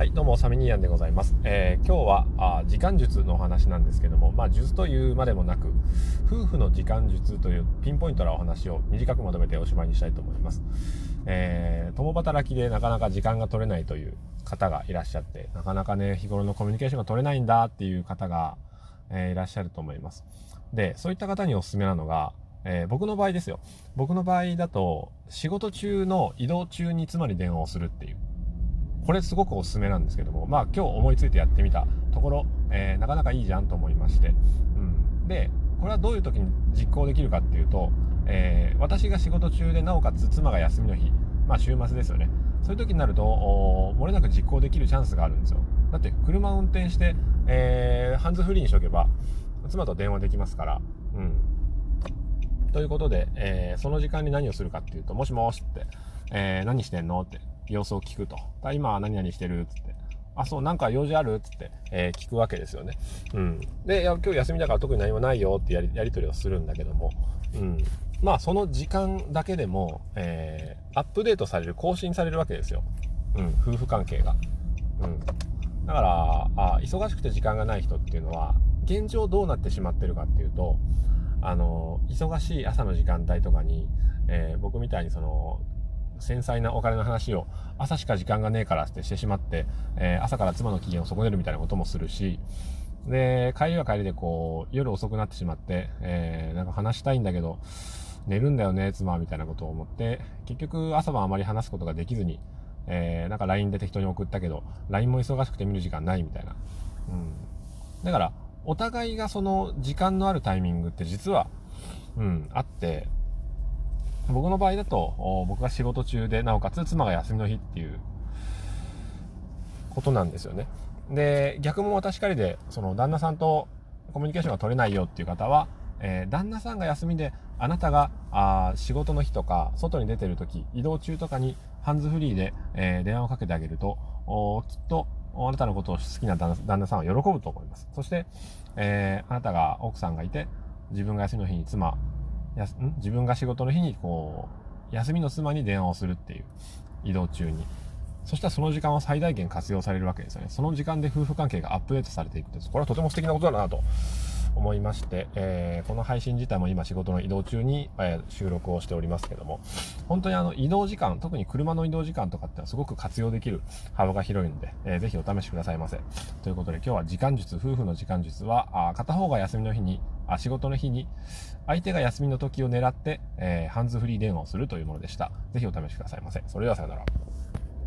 はい、どうも、サミニーヤンでございます。えー、今日はあ時間術のお話なんですけども、まあ、術というまでもなく、夫婦の時間術というピンポイントなお話を短くまとめておしまいにしたいと思います。えー、共働きでなかなか時間が取れないという方がいらっしゃって、なかなかね、日頃のコミュニケーションが取れないんだっていう方が、えー、いらっしゃると思います。で、そういった方におすすめなのが、えー、僕の場合ですよ。僕の場合だと、仕事中の移動中に妻に電話をするっていう。これすごくおすすめなんですけども、まあ今日思いついてやってみたところ、えー、なかなかいいじゃんと思いまして。うん。で、これはどういう時に実行できるかっていうと、えー、私が仕事中でなおかつ妻が休みの日、まあ週末ですよね。そういう時になると、漏れなく実行できるチャンスがあるんですよ。だって車を運転して、えー、ハンズフリーにしとけば、妻と電話できますから、うん。ということで、えー、その時間に何をするかっていうと、もしもしって、えー、何してんのって様子を聞くと。今は何々してるっつって。あ、そう、なんか用事あるっつって、えー、聞くわけですよね。うん。で、いや、今日休みだから特に何もないよってやり、やりとりをするんだけども、うん。まあ、その時間だけでも、えー、アップデートされる、更新されるわけですよ。うん、夫婦関係が。うん。だから、あ忙しくて時間がない人っていうのは、現状どうなってしまってるかっていうと、あの、忙しい朝の時間帯とかに、えー、僕みたいにその、繊細なお金の話を朝しか時間がねえからってしてしまって、えー、朝から妻の機嫌を損ねるみたいなこともするし、で、帰りは帰りでこう、夜遅くなってしまって、えー、なんか話したいんだけど、寝るんだよね、妻みたいなことを思って、結局朝晩あまり話すことができずに、えー、なんか LINE で適当に送ったけど、LINE も忙しくて見る時間ないみたいな。うん。だから、お互いがその時間のあるタイミングって実は、うん、あって、僕の場合だと、僕が仕事中で、なおかつ妻が休みの日っていうことなんですよね。で、逆も私かりで、その旦那さんとコミュニケーションが取れないよっていう方は、えー、旦那さんが休みで、あなたがあ仕事の日とか、外に出てる時、移動中とかにハンズフリーで、えー、電話をかけてあげると、きっとあなたのことを好きな旦那さんは喜ぶと思います。そして、えー、あなたが奥さんがいて、自分が休みの日に妻やん？自分が仕事の日にこう、休みの妻に電話をするっていう、移動中に。そしたらその時間は最大限活用されるわけですよね。その時間で夫婦関係がアップデートされていくです。これはとても素敵なことだなと思いまして、えー、この配信自体も今仕事の移動中に、えー、収録をしておりますけども、本当にあの移動時間、特に車の移動時間とかってのはすごく活用できる幅が広いので、えー、ぜひお試しくださいませ。ということで今日は時間術、夫婦の時間術は、あ片方が休みの日にあ仕事の日に相手が休みの時を狙って、えー、ハンズフリー電話をするというものでした。ぜひお試しくださいませ。それではさよなら。